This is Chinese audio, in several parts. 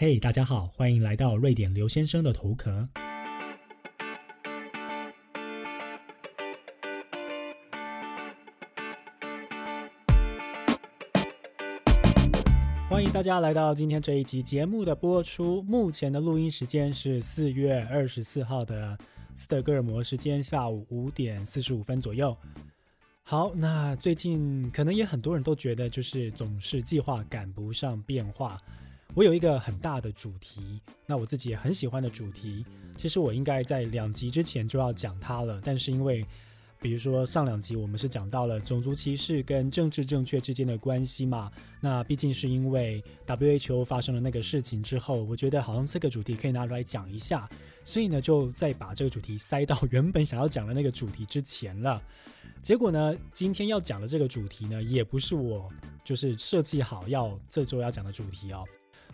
嘿，大家好，欢迎来到瑞典刘先生的头壳。欢迎大家来到今天这一集节目的播出。目前的录音时间是四月二十四号的斯德哥尔摩时间下午五点四十五分左右。好，那最近可能也很多人都觉得，就是总是计划赶不上变化。我有一个很大的主题，那我自己也很喜欢的主题。其实我应该在两集之前就要讲它了，但是因为，比如说上两集我们是讲到了种族歧视跟政治正确之间的关系嘛，那毕竟是因为 WHO 发生了那个事情之后，我觉得好像这个主题可以拿出来讲一下，所以呢就再把这个主题塞到原本想要讲的那个主题之前了。结果呢，今天要讲的这个主题呢，也不是我就是设计好要这周要讲的主题哦。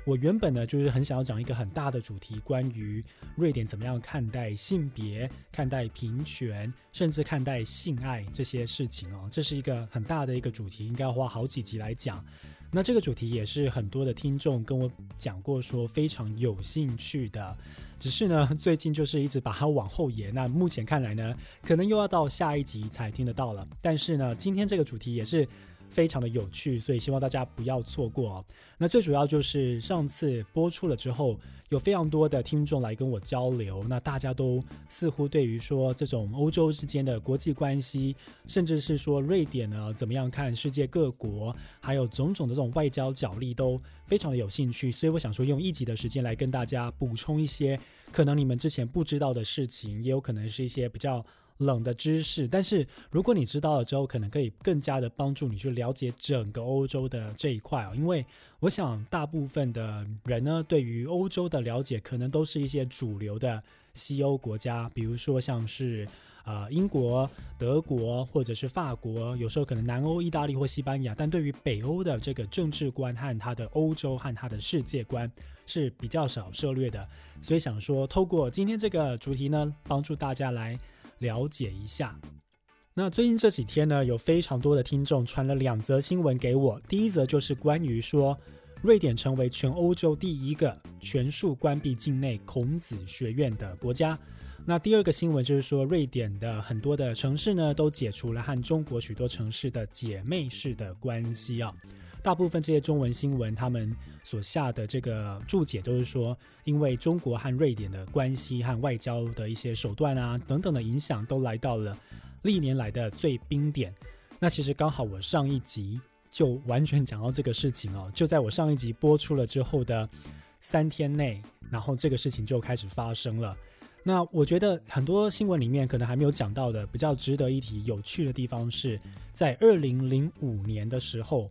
我原本呢，就是很想要讲一个很大的主题，关于瑞典怎么样看待性别、看待平权，甚至看待性爱这些事情哦。这是一个很大的一个主题，应该要花好几集来讲。那这个主题也是很多的听众跟我讲过，说非常有兴趣的。只是呢，最近就是一直把它往后延。那目前看来呢，可能又要到下一集才听得到了。但是呢，今天这个主题也是。非常的有趣，所以希望大家不要错过。那最主要就是上次播出了之后，有非常多的听众来跟我交流，那大家都似乎对于说这种欧洲之间的国际关系，甚至是说瑞典呢怎么样看世界各国，还有种种的这种外交角力都非常的有兴趣。所以我想说，用一集的时间来跟大家补充一些可能你们之前不知道的事情，也有可能是一些比较。冷的知识，但是如果你知道了之后，可能可以更加的帮助你去了解整个欧洲的这一块哦。因为我想大部分的人呢，对于欧洲的了解，可能都是一些主流的西欧国家，比如说像是呃英国、德国或者是法国，有时候可能南欧、意大利或西班牙。但对于北欧的这个政治观和它的欧洲和它的世界观是比较少涉略的，所以想说透过今天这个主题呢，帮助大家来。了解一下。那最近这几天呢，有非常多的听众传了两则新闻给我。第一则就是关于说，瑞典成为全欧洲第一个全数关闭境内孔子学院的国家。那第二个新闻就是说，瑞典的很多的城市呢，都解除了和中国许多城市的姐妹式的关系啊。大部分这些中文新闻，他们所下的这个注解都是说，因为中国和瑞典的关系和外交的一些手段啊等等的影响，都来到了历年来的最冰点。那其实刚好我上一集就完全讲到这个事情哦，就在我上一集播出了之后的三天内，然后这个事情就开始发生了。那我觉得很多新闻里面可能还没有讲到的，比较值得一提、有趣的地方是在二零零五年的时候。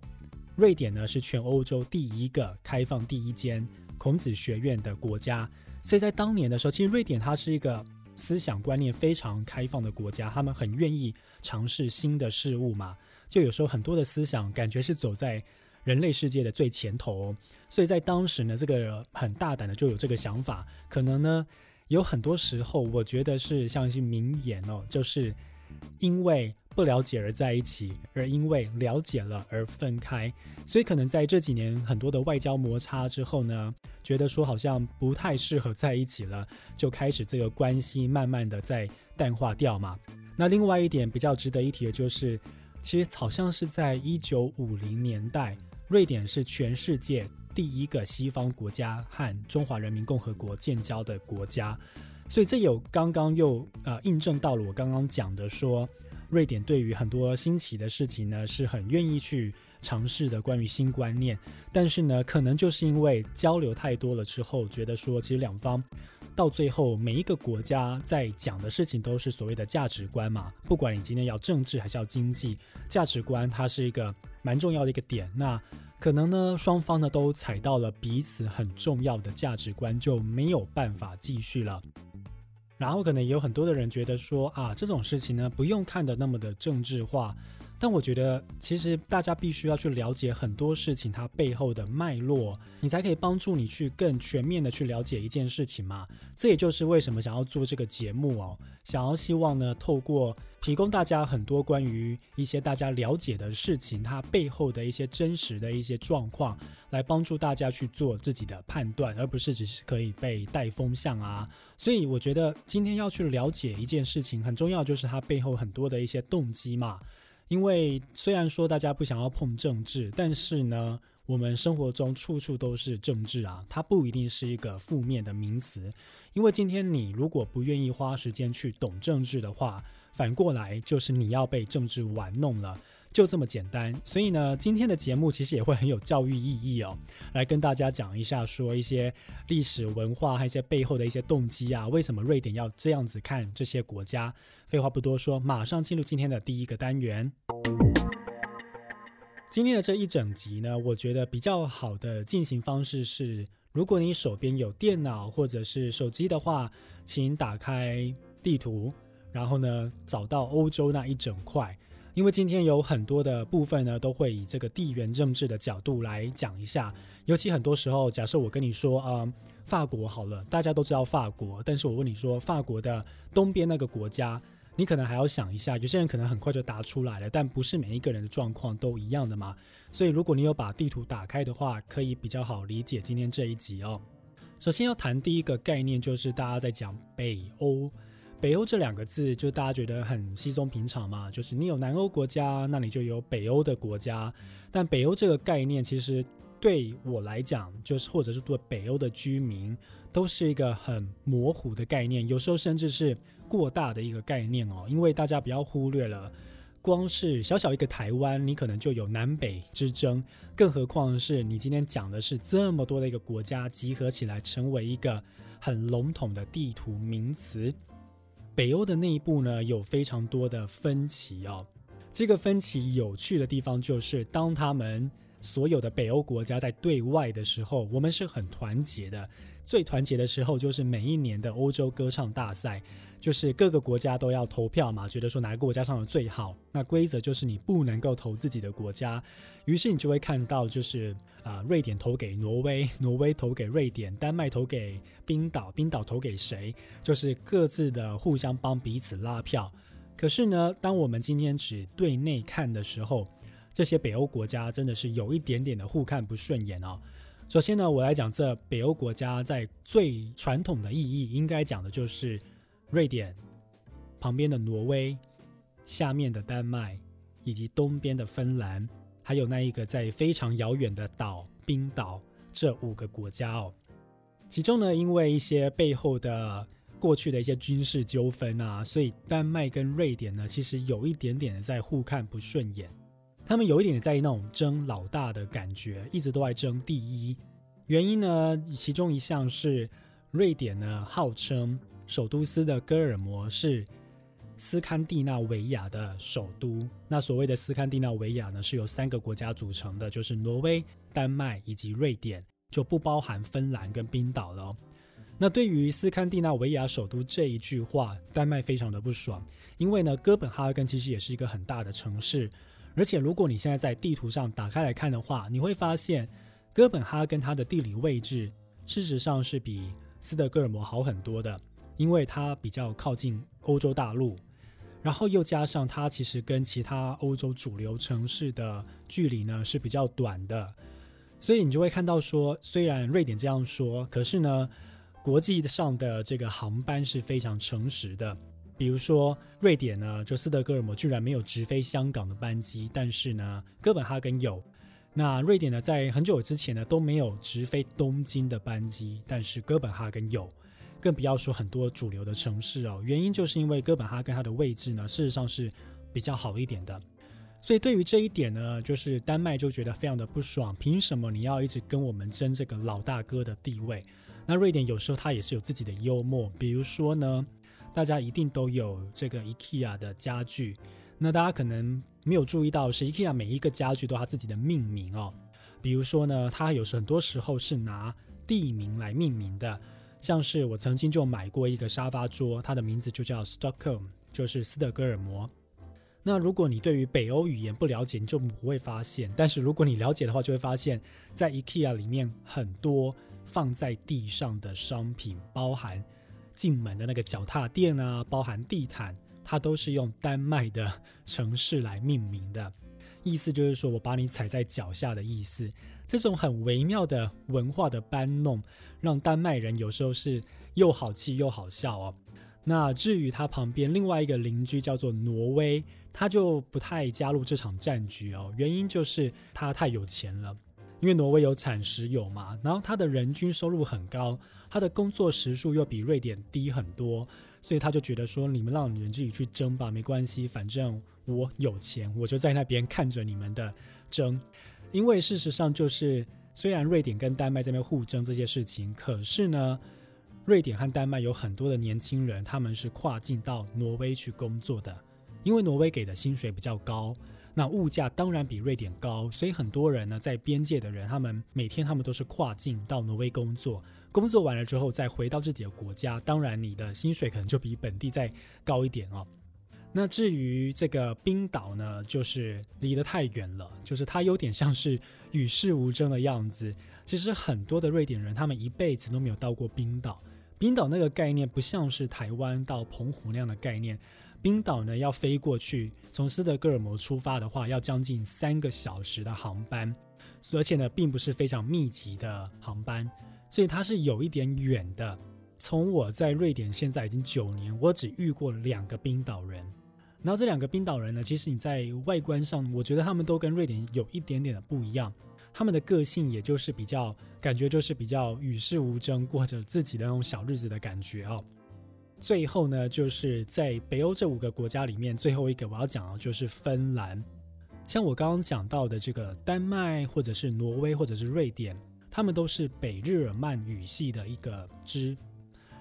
瑞典呢是全欧洲第一个开放第一间孔子学院的国家，所以在当年的时候，其实瑞典它是一个思想观念非常开放的国家，他们很愿意尝试新的事物嘛。就有时候很多的思想感觉是走在人类世界的最前头，所以在当时呢，这个很大胆的就有这个想法。可能呢，有很多时候我觉得是像一些名言哦，就是因为。不了解而在一起，而因为了解了而分开，所以可能在这几年很多的外交摩擦之后呢，觉得说好像不太适合在一起了，就开始这个关系慢慢的在淡化掉嘛。那另外一点比较值得一提的就是，其实好像是在一九五零年代，瑞典是全世界第一个西方国家和中华人民共和国建交的国家，所以这有刚刚又呃印证到了我刚刚讲的说。瑞典对于很多新奇的事情呢，是很愿意去尝试的。关于新观念，但是呢，可能就是因为交流太多了之后，觉得说其实两方到最后每一个国家在讲的事情都是所谓的价值观嘛。不管你今天要政治还是要经济，价值观它是一个蛮重要的一个点。那可能呢，双方呢都踩到了彼此很重要的价值观，就没有办法继续了。然后可能也有很多的人觉得说啊，这种事情呢不用看的那么的政治化，但我觉得，其实大家必须要去了解很多事情它背后的脉络，你才可以帮助你去更全面的去了解一件事情嘛。这也就是为什么想要做这个节目哦，想要希望呢，透过提供大家很多关于一些大家了解的事情，它背后的一些真实的一些状况，来帮助大家去做自己的判断，而不是只是可以被带风向啊。所以我觉得今天要去了解一件事情，很重要就是它背后很多的一些动机嘛。因为虽然说大家不想要碰政治，但是呢，我们生活中处处都是政治啊，它不一定是一个负面的名词。因为今天你如果不愿意花时间去懂政治的话，反过来就是你要被政治玩弄了。就这么简单，所以呢，今天的节目其实也会很有教育意义哦，来跟大家讲一下，说一些历史文化还有一些背后的一些动机啊，为什么瑞典要这样子看这些国家？废话不多说，马上进入今天的第一个单元。今天的这一整集呢，我觉得比较好的进行方式是，如果你手边有电脑或者是手机的话，请打开地图，然后呢，找到欧洲那一整块。因为今天有很多的部分呢，都会以这个地缘政治的角度来讲一下。尤其很多时候，假设我跟你说，嗯，法国好了，大家都知道法国，但是我问你说，法国的东边那个国家，你可能还要想一下。有些人可能很快就答出来了，但不是每一个人的状况都一样的嘛。所以，如果你有把地图打开的话，可以比较好理解今天这一集哦。首先要谈第一个概念，就是大家在讲北欧。北欧这两个字，就大家觉得很稀松平常嘛，就是你有南欧国家，那你就有北欧的国家。但北欧这个概念，其实对我来讲，就是或者是对北欧的居民，都是一个很模糊的概念，有时候甚至是过大的一个概念哦。因为大家不要忽略了，光是小小一个台湾，你可能就有南北之争，更何况是你今天讲的是这么多的一个国家集合起来，成为一个很笼统的地图名词。北欧的内部呢有非常多的分歧哦，这个分歧有趣的地方就是，当他们所有的北欧国家在对外的时候，我们是很团结的。最团结的时候就是每一年的欧洲歌唱大赛。就是各个国家都要投票嘛，觉得说哪个国家唱的最好。那规则就是你不能够投自己的国家，于是你就会看到，就是啊，瑞典投给挪威，挪威投给瑞典，丹麦投给冰岛，冰岛投给谁？就是各自的互相帮彼此拉票。可是呢，当我们今天只对内看的时候，这些北欧国家真的是有一点点的互看不顺眼哦。首先呢，我来讲这北欧国家在最传统的意义，应该讲的就是。瑞典旁边的挪威，下面的丹麦，以及东边的芬兰，还有那一个在非常遥远的岛冰岛，这五个国家哦。其中呢，因为一些背后的过去的一些军事纠纷啊，所以丹麦跟瑞典呢，其实有一点点的在互看不顺眼。他们有一点在意那种争老大的感觉，一直都在争第一。原因呢，其中一项是瑞典呢，号称。首都斯德哥尔摩是斯堪的纳维亚的首都。那所谓的斯堪的纳维亚呢，是由三个国家组成的，就是挪威、丹麦以及瑞典，就不包含芬兰跟冰岛了。那对于斯堪的纳维亚首都这一句话，丹麦非常的不爽，因为呢，哥本哈根其实也是一个很大的城市，而且如果你现在在地图上打开来看的话，你会发现哥本哈根它的地理位置事实上是比斯德哥尔摩好很多的。因为它比较靠近欧洲大陆，然后又加上它其实跟其他欧洲主流城市的距离呢是比较短的，所以你就会看到说，虽然瑞典这样说，可是呢，国际上的这个航班是非常诚实的。比如说，瑞典呢，就斯德哥尔摩居然没有直飞香港的班机，但是呢，哥本哈根有。那瑞典呢，在很久之前呢都没有直飞东京的班机，但是哥本哈根有。更不要说很多主流的城市哦，原因就是因为哥本哈根它的位置呢，事实上是比较好一点的。所以对于这一点呢，就是丹麦就觉得非常的不爽，凭什么你要一直跟我们争这个老大哥的地位？那瑞典有时候它也是有自己的幽默，比如说呢，大家一定都有这个 IKEA 的家具，那大家可能没有注意到是 IKEA 每一个家具都它自己的命名哦，比如说呢，它有时很多时候是拿地名来命名的。像是我曾经就买过一个沙发桌，它的名字就叫 Stockholm，就是斯德哥尔摩。那如果你对于北欧语言不了解，你就不会发现；但是如果你了解的话，就会发现，在 IKEA 里面很多放在地上的商品，包含进门的那个脚踏垫啊，包含地毯，它都是用丹麦的城市来命名的，意思就是说我把你踩在脚下的意思。这种很微妙的文化的搬弄，让丹麦人有时候是又好气又好笑哦。那至于他旁边另外一个邻居叫做挪威，他就不太加入这场战局哦。原因就是他太有钱了，因为挪威有产石油嘛，然后他的人均收入很高，他的工作时数又比瑞典低很多，所以他就觉得说，你们让你们自己去争吧，没关系，反正我有钱，我就在那边看着你们的争。因为事实上就是，虽然瑞典跟丹麦这边互争这些事情，可是呢。瑞典和丹麦有很多的年轻人，他们是跨境到挪威去工作的，因为挪威给的薪水比较高，那物价当然比瑞典高，所以很多人呢在边界的人，他们每天他们都是跨境到挪威工作，工作完了之后再回到自己的国家，当然你的薪水可能就比本地再高一点哦。那至于这个冰岛呢，就是离得太远了，就是它有点像是与世无争的样子。其实很多的瑞典人，他们一辈子都没有到过冰岛。冰岛那个概念不像是台湾到澎湖那样的概念。冰岛呢，要飞过去，从斯德哥尔摩出发的话，要将近三个小时的航班，而且呢，并不是非常密集的航班，所以它是有一点远的。从我在瑞典现在已经九年，我只遇过两个冰岛人。然后这两个冰岛人呢，其实你在外观上，我觉得他们都跟瑞典有一点点的不一样。他们的个性也就是比较感觉就是比较与世无争，过着自己的那种小日子的感觉哦。最后呢，就是在北欧这五个国家里面，最后一个我要讲的就是芬兰。像我刚刚讲到的这个丹麦，或者是挪威，或者是瑞典，他们都是北日耳曼语系的一个支，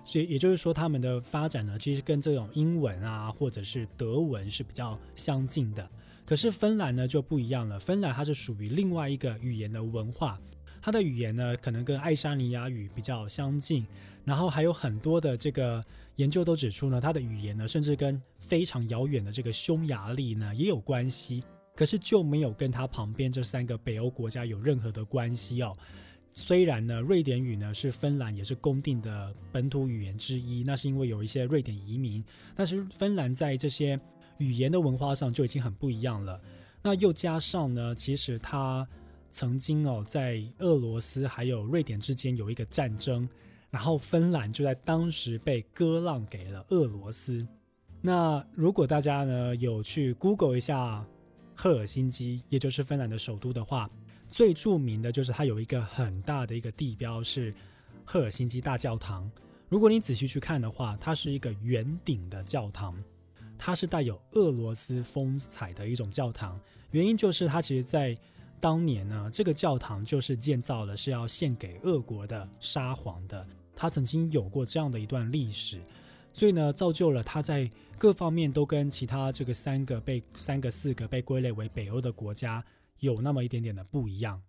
所以也就是说，他们的发展呢，其实跟这种英文啊，或者是德文是比较相近的。可是芬兰呢就不一样了，芬兰它是属于另外一个语言的文化，它的语言呢可能跟爱沙尼亚语比较相近，然后还有很多的这个研究都指出呢，它的语言呢甚至跟非常遥远的这个匈牙利呢也有关系，可是就没有跟它旁边这三个北欧国家有任何的关系哦。虽然呢，瑞典语呢是芬兰也是公定的本土语言之一，那是因为有一些瑞典移民，但是芬兰在这些。语言的文化上就已经很不一样了。那又加上呢，其实它曾经哦，在俄罗斯还有瑞典之间有一个战争，然后芬兰就在当时被割让给了俄罗斯。那如果大家呢有去 Google 一下赫尔辛基，也就是芬兰的首都的话，最著名的就是它有一个很大的一个地标是赫尔辛基大教堂。如果你仔细去看的话，它是一个圆顶的教堂。它是带有俄罗斯风采的一种教堂，原因就是它其实，在当年呢，这个教堂就是建造了是要献给俄国的沙皇的，它曾经有过这样的一段历史，所以呢，造就了它在各方面都跟其他这个三个被三个四个被归类为北欧的国家有那么一点点的不一样。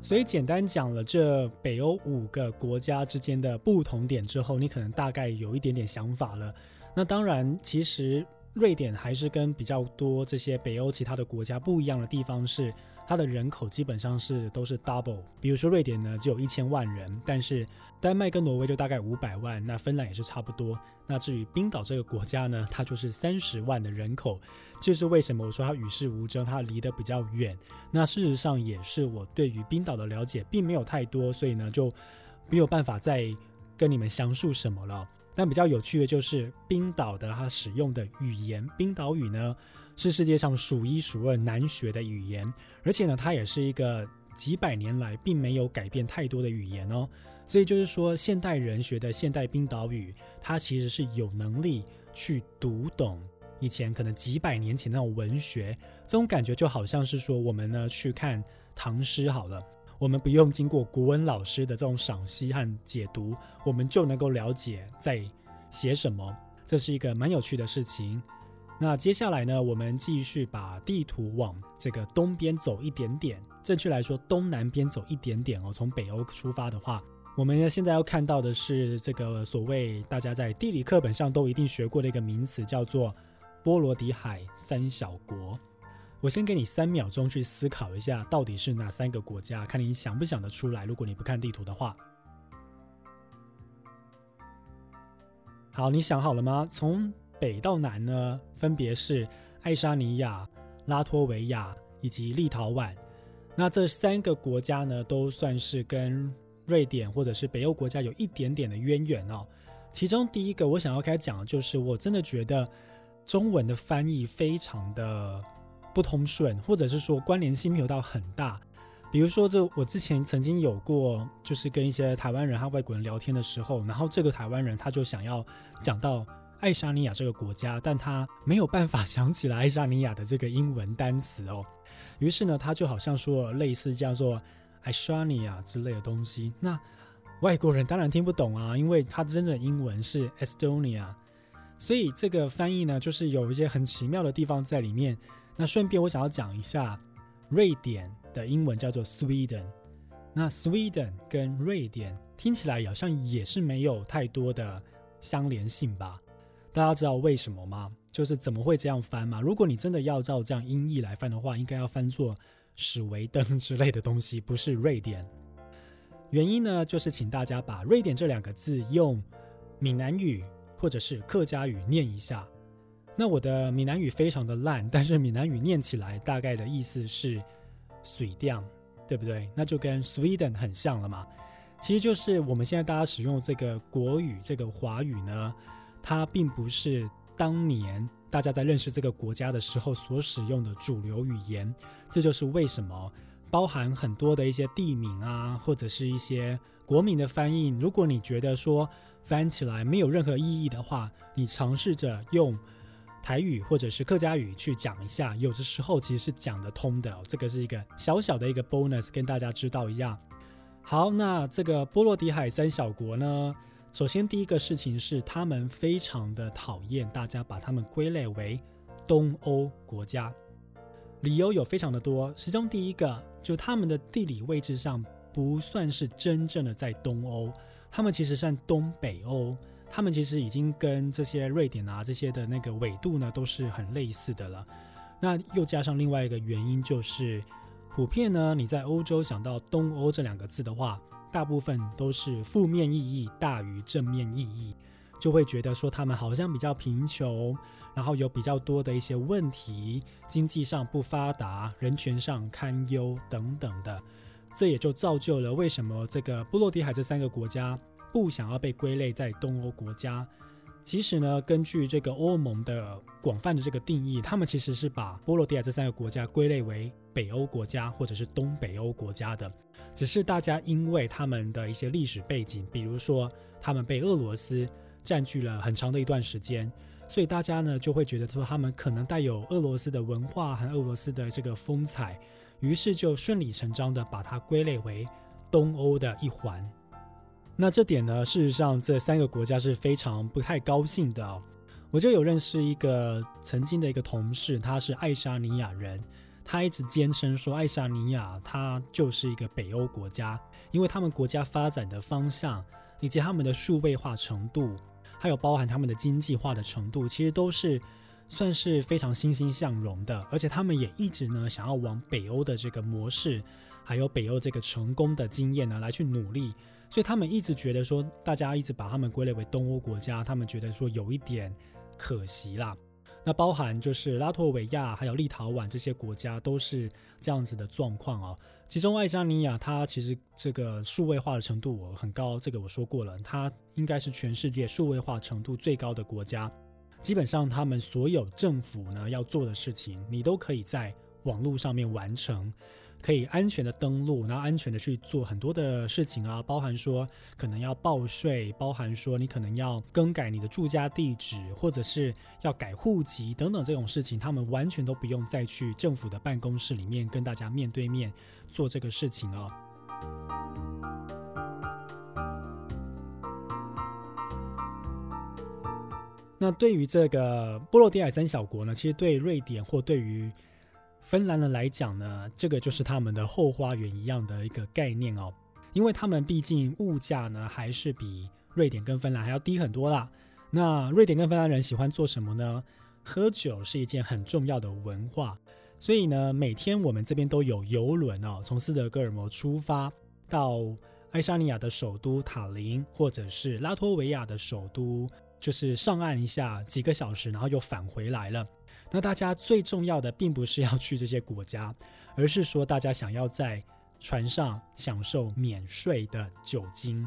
所以简单讲了这北欧五个国家之间的不同点之后，你可能大概有一点点想法了。那当然，其实瑞典还是跟比较多这些北欧其他的国家不一样的地方是。它的人口基本上是都是 double，比如说瑞典呢只有一千万人，但是丹麦跟挪威就大概五百万，那芬兰也是差不多。那至于冰岛这个国家呢，它就是三十万的人口，这是为什么我说它与世无争，它离得比较远。那事实上也是我对于冰岛的了解并没有太多，所以呢就没有办法再跟你们详述什么了。但比较有趣的就是冰岛的它使用的语言，冰岛语呢。是世界上数一数二难学的语言，而且呢，它也是一个几百年来并没有改变太多的语言哦。所以就是说，现代人学的现代冰岛语，它其实是有能力去读懂以前可能几百年前那种文学。这种感觉就好像是说，我们呢去看唐诗好了，我们不用经过国文老师的这种赏析和解读，我们就能够了解在写什么。这是一个蛮有趣的事情。那接下来呢，我们继续把地图往这个东边走一点点，正确来说东南边走一点点哦。从北欧出发的话，我们现在要看到的是这个所谓大家在地理课本上都一定学过的一个名词，叫做波罗的海三小国。我先给你三秒钟去思考一下，到底是哪三个国家？看你想不想得出来。如果你不看地图的话，好，你想好了吗？从北到南呢，分别是爱沙尼亚、拉脱维亚以及立陶宛。那这三个国家呢，都算是跟瑞典或者是北欧国家有一点点的渊源哦。其中第一个我想要开始讲的就是，我真的觉得中文的翻译非常的。不通顺，或者是说关联性没有到很大。比如说，这我之前曾经有过，就是跟一些台湾人和外国人聊天的时候，然后这个台湾人他就想要讲到爱沙尼亚这个国家，但他没有办法想起来爱沙尼亚的这个英文单词哦。于是呢，他就好像说类似叫做爱沙尼亚之类的东西。那外国人当然听不懂啊，因为它真正的英文是 Estonia，所以这个翻译呢，就是有一些很奇妙的地方在里面。那顺便我想要讲一下，瑞典的英文叫做 Sweden。那 Sweden 跟瑞典听起来好像也是没有太多的相连性吧？大家知道为什么吗？就是怎么会这样翻吗？如果你真的要照这样音译来翻的话，应该要翻作史维登 之类的东西，不是瑞典。原因呢，就是请大家把瑞典这两个字用闽南语或者是客家语念一下。那我的闽南语非常的烂，但是闽南语念起来大概的意思是“水调”，对不对？那就跟 Sweden 很像了嘛。其实就是我们现在大家使用这个国语、这个华语呢，它并不是当年大家在认识这个国家的时候所使用的主流语言。这就是为什么包含很多的一些地名啊，或者是一些国民的翻译。如果你觉得说翻起来没有任何意义的话，你尝试着用。台语或者是客家语去讲一下，有的时候其实是讲得通的。这个是一个小小的一个 bonus，跟大家知道一样。好，那这个波罗的海三小国呢，首先第一个事情是，他们非常的讨厌大家把他们归类为东欧国家，理由有非常的多。其中第一个，就他们的地理位置上不算是真正的在东欧，他们其实算东北欧。他们其实已经跟这些瑞典啊这些的那个纬度呢都是很类似的了。那又加上另外一个原因，就是普遍呢你在欧洲想到东欧这两个字的话，大部分都是负面意义大于正面意义，就会觉得说他们好像比较贫穷，然后有比较多的一些问题，经济上不发达，人权上堪忧等等的。这也就造就了为什么这个波罗的海这三个国家。不想要被归类在东欧国家，其实呢，根据这个欧盟的广泛的这个定义，他们其实是把波罗的海这三个国家归类为北欧国家或者是东北欧国家的。只是大家因为他们的一些历史背景，比如说他们被俄罗斯占据了很长的一段时间，所以大家呢就会觉得说他们可能带有俄罗斯的文化和俄罗斯的这个风采，于是就顺理成章的把它归类为东欧的一环。那这点呢，事实上这三个国家是非常不太高兴的。我就有认识一个曾经的一个同事，他是爱沙尼亚人，他一直坚称说爱沙尼亚它就是一个北欧国家，因为他们国家发展的方向以及他们的数位化程度，还有包含他们的经济化的程度，其实都是算是非常欣欣向荣的。而且他们也一直呢想要往北欧的这个模式，还有北欧这个成功的经验呢来去努力。所以他们一直觉得说，大家一直把他们归类为东欧国家，他们觉得说有一点可惜啦。那包含就是拉脱维亚还有立陶宛这些国家都是这样子的状况哦。其中爱沙尼亚，它其实这个数位化的程度很高，这个我说过了，它应该是全世界数位化程度最高的国家。基本上他们所有政府呢要做的事情，你都可以在网络上面完成。可以安全的登录，然后安全的去做很多的事情啊，包含说可能要报税，包含说你可能要更改你的住家地址，或者是要改户籍等等这种事情，他们完全都不用再去政府的办公室里面跟大家面对面做这个事情哦。那对于这个波罗的海三小国呢，其实对瑞典或对于芬兰人来讲呢，这个就是他们的后花园一样的一个概念哦。因为他们毕竟物价呢还是比瑞典跟芬兰还要低很多啦。那瑞典跟芬兰人喜欢做什么呢？喝酒是一件很重要的文化，所以呢，每天我们这边都有游轮哦，从斯德哥尔摩出发到爱沙尼亚的首都塔林，或者是拉脱维亚的首都，就是上岸一下几个小时，然后又返回来了。那大家最重要的并不是要去这些国家，而是说大家想要在船上享受免税的酒精，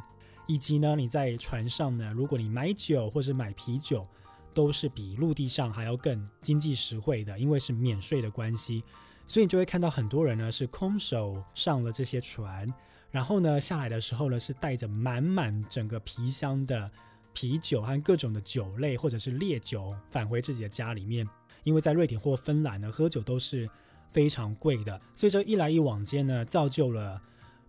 以及呢，你在船上呢，如果你买酒或是买啤酒。都是比陆地上还要更经济实惠的，因为是免税的关系，所以你就会看到很多人呢是空手上了这些船，然后呢下来的时候呢是带着满满整个皮箱的啤酒和各种的酒类或者是烈酒返回自己的家里面。因为在瑞典或芬兰呢喝酒都是非常贵的，所以这一来一往间呢造就了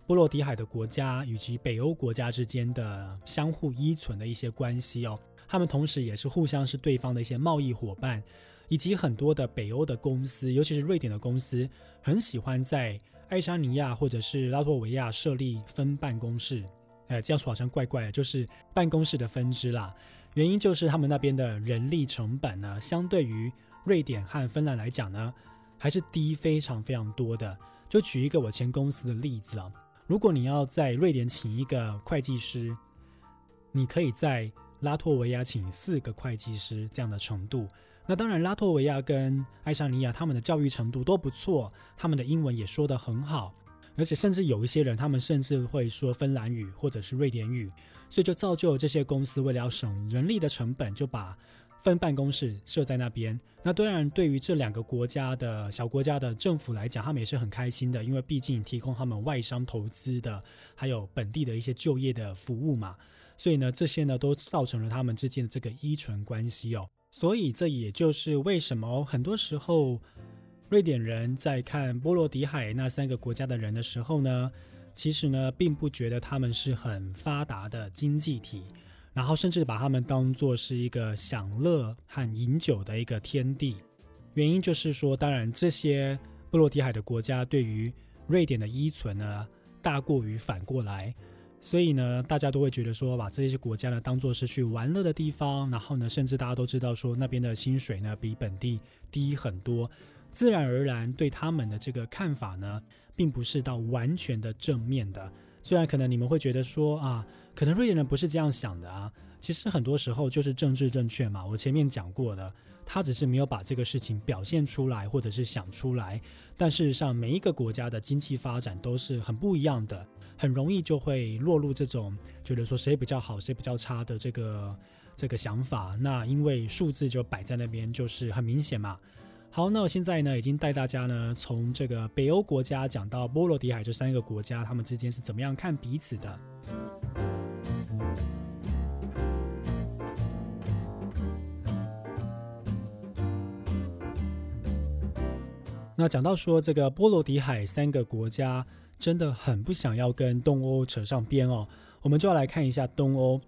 波罗的海的国家以及北欧国家之间的相互依存的一些关系哦。他们同时也是互相是对方的一些贸易伙伴，以及很多的北欧的公司，尤其是瑞典的公司，很喜欢在爱沙尼亚或者是拉脱维亚设立分办公室。呃，这样说好像怪怪的，就是办公室的分支啦。原因就是他们那边的人力成本呢，相对于瑞典和芬兰来讲呢，还是低非常非常多的。就举一个我前公司的例子啊，如果你要在瑞典请一个会计师，你可以在拉脱维亚请四个会计师这样的程度，那当然拉脱维亚跟爱沙尼亚他们的教育程度都不错，他们的英文也说得很好，而且甚至有一些人他们甚至会说芬兰语或者是瑞典语，所以就造就这些公司为了要省人力的成本，就把分办公室设在那边。那当然对于这两个国家的小国家的政府来讲，他们也是很开心的，因为毕竟提供他们外商投资的，还有本地的一些就业的服务嘛。所以呢，这些呢都造成了他们之间的这个依存关系哦。所以这也就是为什么很多时候瑞典人在看波罗的海那三个国家的人的时候呢，其实呢并不觉得他们是很发达的经济体，然后甚至把他们当做是一个享乐和饮酒的一个天地。原因就是说，当然这些波罗的海的国家对于瑞典的依存呢，大过于反过来。所以呢，大家都会觉得说，把这些国家呢当做是去玩乐的地方，然后呢，甚至大家都知道说，那边的薪水呢比本地低很多，自然而然对他们的这个看法呢，并不是到完全的正面的。虽然可能你们会觉得说啊，可能瑞典人不是这样想的啊，其实很多时候就是政治正确嘛。我前面讲过的，他只是没有把这个事情表现出来，或者是想出来。但事实上，每一个国家的经济发展都是很不一样的。很容易就会落入这种觉得说谁比较好，谁比较差的这个这个想法。那因为数字就摆在那边，就是很明显嘛。好，那我现在呢已经带大家呢从这个北欧国家讲到波罗的海这三个国家，他们之间是怎么样看彼此的。那讲到说这个波罗的海三个国家。真的很不想要跟东欧扯上边哦，我们就要来看一下东欧。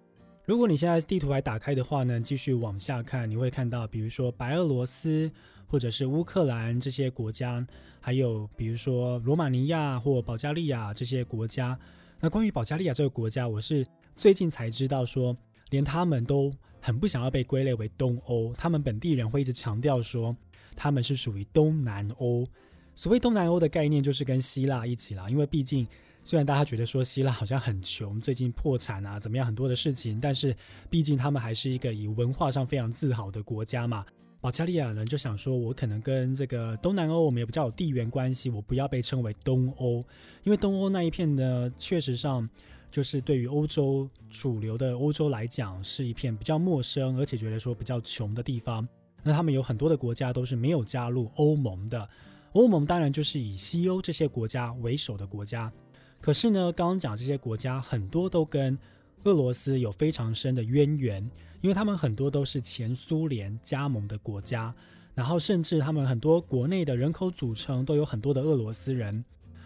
如果你现在地图还打开的话呢，继续往下看，你会看到，比如说白俄罗斯或者是乌克兰这些国家，还有比如说罗马尼亚或保加利亚这些国家。那关于保加利亚这个国家，我是最近才知道说，连他们都很不想要被归类为东欧，他们本地人会一直强调说，他们是属于东南欧。所谓东南欧的概念，就是跟希腊一起啦。因为毕竟，虽然大家觉得说希腊好像很穷，最近破产啊，怎么样很多的事情，但是毕竟他们还是一个以文化上非常自豪的国家嘛。保加利亚人就想说，我可能跟这个东南欧我们也比较有地缘关系，我不要被称为东欧，因为东欧那一片呢，确实上就是对于欧洲主流的欧洲来讲，是一片比较陌生，而且觉得说比较穷的地方。那他们有很多的国家都是没有加入欧盟的。欧盟当然就是以西欧这些国家为首的国家，可是呢，刚刚讲这些国家很多都跟俄罗斯有非常深的渊源，因为他们很多都是前苏联加盟的国家，然后甚至他们很多国内的人口组成都有很多的俄罗斯人。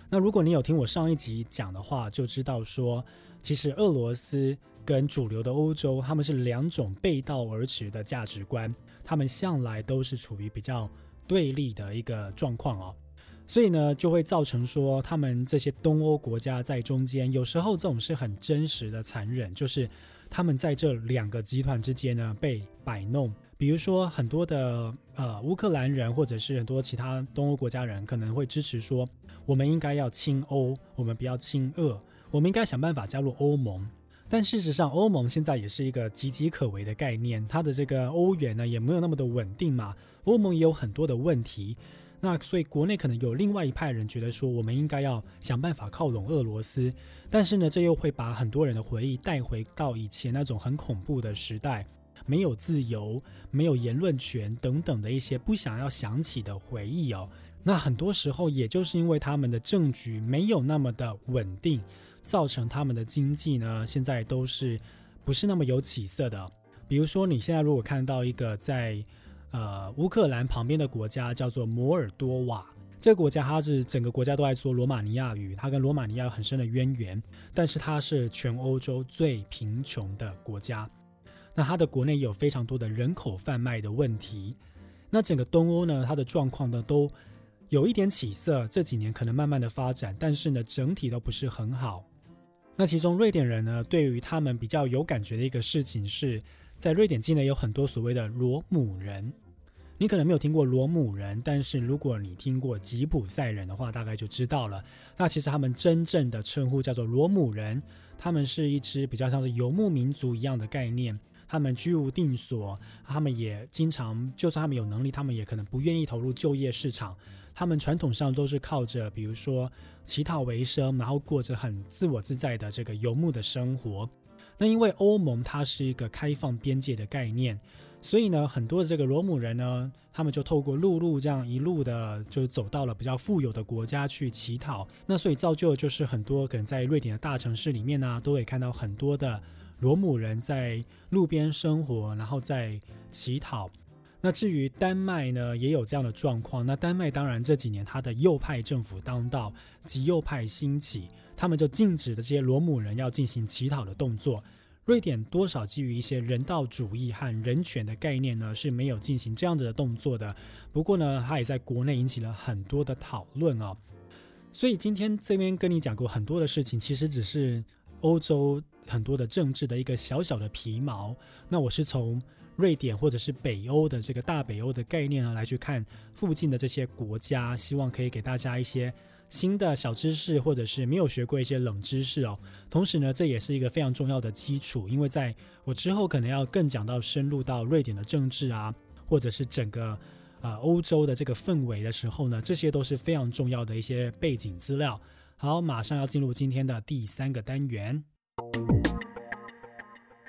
那如果你有听我上一集讲的话，就知道说，其实俄罗斯跟主流的欧洲他们是两种背道而驰的价值观，他们向来都是处于比较。对立的一个状况哦，所以呢，就会造成说他们这些东欧国家在中间，有时候这种是很真实的残忍，就是他们在这两个集团之间呢被摆弄。比如说，很多的呃乌克兰人或者是很多其他东欧国家人可能会支持说，我们应该要亲欧，我们不要亲俄，我们应该想办法加入欧盟。但事实上，欧盟现在也是一个岌岌可危的概念，它的这个欧元呢也没有那么的稳定嘛，欧盟也有很多的问题。那所以国内可能有另外一派人觉得说，我们应该要想办法靠拢俄罗斯，但是呢，这又会把很多人的回忆带回到以前那种很恐怖的时代。没有自由、没有言论权等等的一些不想要想起的回忆哦。那很多时候，也就是因为他们的政局没有那么的稳定，造成他们的经济呢，现在都是不是那么有起色的。比如说，你现在如果看到一个在呃乌克兰旁边的国家叫做摩尔多瓦，这个国家它是整个国家都在说罗马尼亚语，它跟罗马尼亚有很深的渊源，但是它是全欧洲最贫穷的国家。那它的国内有非常多的人口贩卖的问题，那整个东欧呢，它的状况呢都有一点起色，这几年可能慢慢的发展，但是呢整体都不是很好。那其中瑞典人呢，对于他们比较有感觉的一个事情是，在瑞典境内有很多所谓的罗姆人，你可能没有听过罗姆人，但是如果你听过吉普赛人的话，大概就知道了。那其实他们真正的称呼叫做罗姆人，他们是一支比较像是游牧民族一样的概念。他们居无定所，他们也经常，就算他们有能力，他们也可能不愿意投入就业市场。他们传统上都是靠着，比如说乞讨为生，然后过着很自我自在的这个游牧的生活。那因为欧盟它是一个开放边界的概念，所以呢，很多的这个罗姆人呢，他们就透过陆路这样一路的，就走到了比较富有的国家去乞讨。那所以造就就是很多可能在瑞典的大城市里面呢，都会看到很多的。罗姆人在路边生活，然后在乞讨。那至于丹麦呢，也有这样的状况。那丹麦当然这几年它的右派政府当道，极右派兴起，他们就禁止了这些罗姆人要进行乞讨的动作。瑞典多少基于一些人道主义和人权的概念呢，是没有进行这样子的动作的。不过呢，它也在国内引起了很多的讨论啊。所以今天这边跟你讲过很多的事情，其实只是。欧洲很多的政治的一个小小的皮毛，那我是从瑞典或者是北欧的这个大北欧的概念呢来去看附近的这些国家，希望可以给大家一些新的小知识，或者是没有学过一些冷知识哦。同时呢，这也是一个非常重要的基础，因为在我之后可能要更讲到深入到瑞典的政治啊，或者是整个啊欧洲的这个氛围的时候呢，这些都是非常重要的一些背景资料。好，马上要进入今天的第三个单元。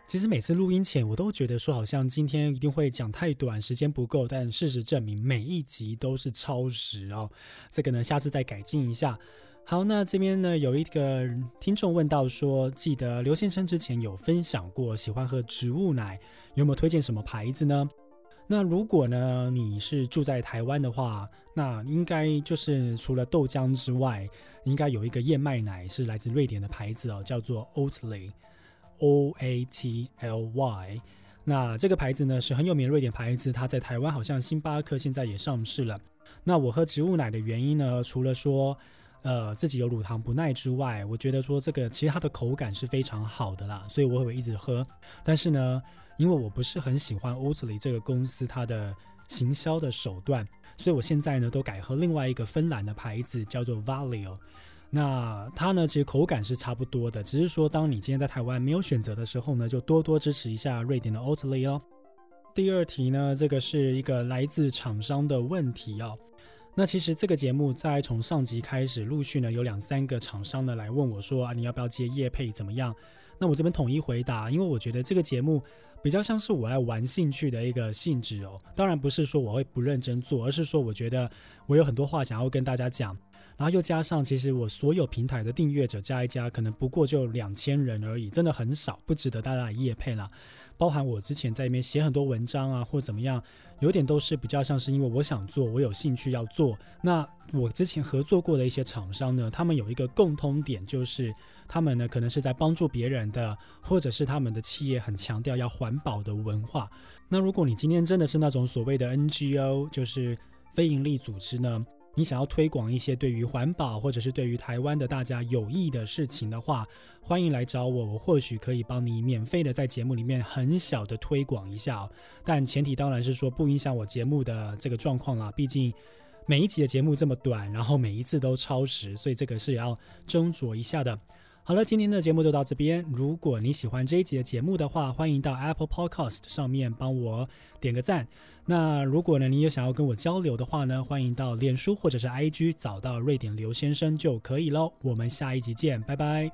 其实每次录音前，我都觉得说好像今天一定会讲太短，时间不够。但事实证明，每一集都是超时哦。这个呢，下次再改进一下。好，那这边呢有一个听众问到说，记得刘先生之前有分享过喜欢喝植物奶，有没有推荐什么牌子呢？那如果呢，你是住在台湾的话，那应该就是除了豆浆之外，应该有一个燕麦奶是来自瑞典的牌子哦，叫做 Oatly O A T L Y，那这个牌子呢是很有名的瑞典牌子，它在台湾好像星巴克现在也上市了。那我喝植物奶的原因呢，除了说呃自己有乳糖不耐之外，我觉得说这个其实它的口感是非常好的啦，所以我会一直喝。但是呢。因为我不是很喜欢 Oatly 这个公司它的行销的手段，所以我现在呢都改喝另外一个芬兰的牌子，叫做 Valio。那它呢其实口感是差不多的，只是说当你今天在台湾没有选择的时候呢，就多多支持一下瑞典的 Oatly 哦。第二题呢，这个是一个来自厂商的问题哦。那其实这个节目在从上集开始，陆续呢有两三个厂商呢来问我说啊，你要不要接叶配怎么样？那我这边统一回答，因为我觉得这个节目。比较像是我爱玩兴趣的一个性质哦，当然不是说我会不认真做，而是说我觉得我有很多话想要跟大家讲，然后又加上其实我所有平台的订阅者加一加，可能不过就两千人而已，真的很少，不值得大家来夜配啦。包含我之前在里面写很多文章啊，或怎么样，有点都是比较像是因为我想做，我有兴趣要做。那我之前合作过的一些厂商呢，他们有一个共通点就是。他们呢，可能是在帮助别人的，或者是他们的企业很强调要环保的文化。那如果你今天真的是那种所谓的 NGO，就是非营利组织呢，你想要推广一些对于环保或者是对于台湾的大家有益的事情的话，欢迎来找我，我或许可以帮你免费的在节目里面很小的推广一下，但前提当然是说不影响我节目的这个状况啊，毕竟每一集的节目这么短，然后每一次都超时，所以这个是要斟酌一下的。好了，今天的节目就到这边。如果你喜欢这一集的节目的话，欢迎到 Apple Podcast 上面帮我点个赞。那如果呢，你有想要跟我交流的话呢，欢迎到脸书或者是 IG 找到瑞典刘先生就可以喽。我们下一集见，拜拜。